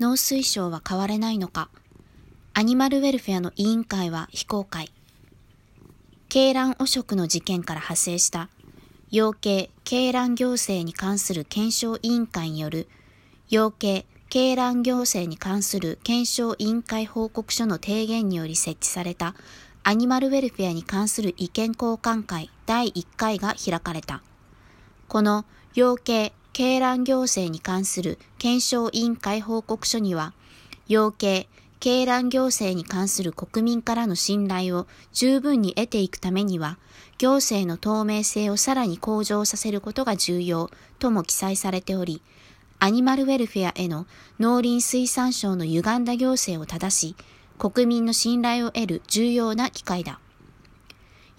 農水省は変われないのかアニマルウェルフェアの委員会は非公開。鶏卵汚職の事件から派生した養鶏・鶏卵行政に関する検証委員会による養鶏・鶏卵行政に関する検証委員会報告書の提言により設置されたアニマルウェルフェアに関する意見交換会第1回が開かれた。この養鶏・鶏卵行政に関する検証委員会報告書には、養鶏・鶏卵行政に関する国民からの信頼を十分に得ていくためには、行政の透明性をさらに向上させることが重要とも記載されており、アニマルウェルフェアへの農林水産省の歪んだ行政を正し、国民の信頼を得る重要な機会だ。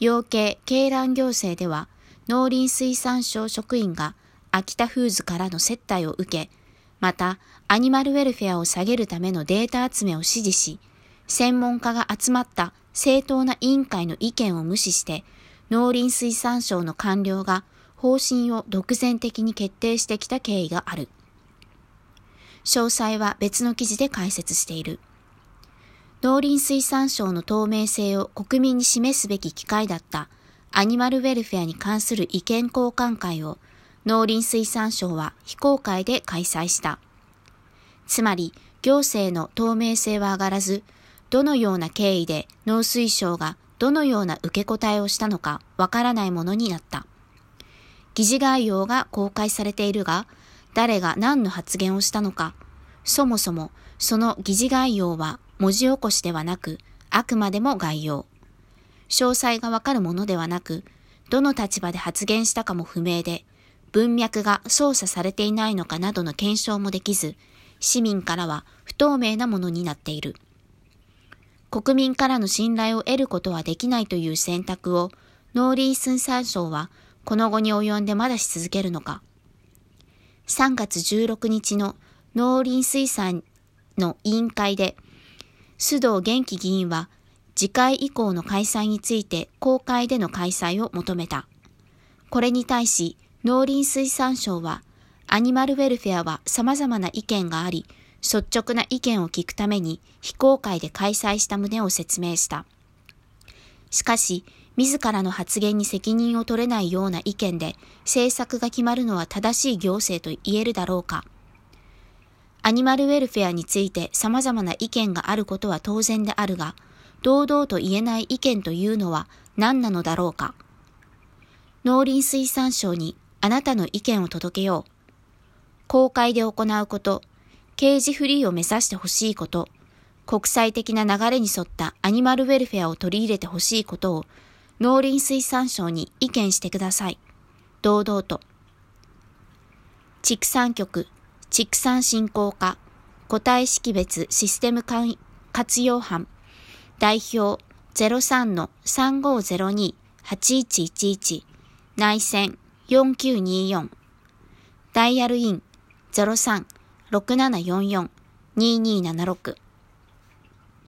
養鶏・鶏卵行政では、農林水産省職員が秋田フーズからの接待を受け、また、アニマルウェルフェアを下げるためのデータ集めを指示し、専門家が集まった正当な委員会の意見を無視して、農林水産省の官僚が方針を独善的に決定してきた経緯がある。詳細は別の記事で解説している。農林水産省の透明性を国民に示すべき機会だったアニマルウェルフェアに関する意見交換会を農林水産省は非公開で開催した。つまり、行政の透明性は上がらず、どのような経緯で農水省がどのような受け答えをしたのかわからないものになった。議事概要が公開されているが、誰が何の発言をしたのか、そもそもその議事概要は文字起こしではなく、あくまでも概要。詳細がわかるものではなく、どの立場で発言したかも不明で、文脈が操作されていないのかなどの検証もできず、市民からは不透明なものになっている。国民からの信頼を得ることはできないという選択を農林水産省はこの後に及んでまだし続けるのか。3月16日の農林水産の委員会で、須藤元気議員は次回以降の開催について公開での開催を求めた。これに対し農林水産省はアニマルウェルフェアは様々な意見があり、率直な意見を聞くために非公開で開催した旨を説明した。しかし、自らの発言に責任を取れないような意見で政策が決まるのは正しい行政と言えるだろうか。アニマルウェルフェアについて様々な意見があることは当然であるが、堂々と言えない意見というのは何なのだろうか。農林水産省にあなたの意見を届けよう。公開で行うこと、刑事フリーを目指してほしいこと、国際的な流れに沿ったアニマルウェルフェアを取り入れてほしいことを。農林水産省に意見してください。堂々と。畜産局、畜産振興課、個体識別システム活用班、代表。03-3502-8111内線4924ダイヤルイン03-6744-2276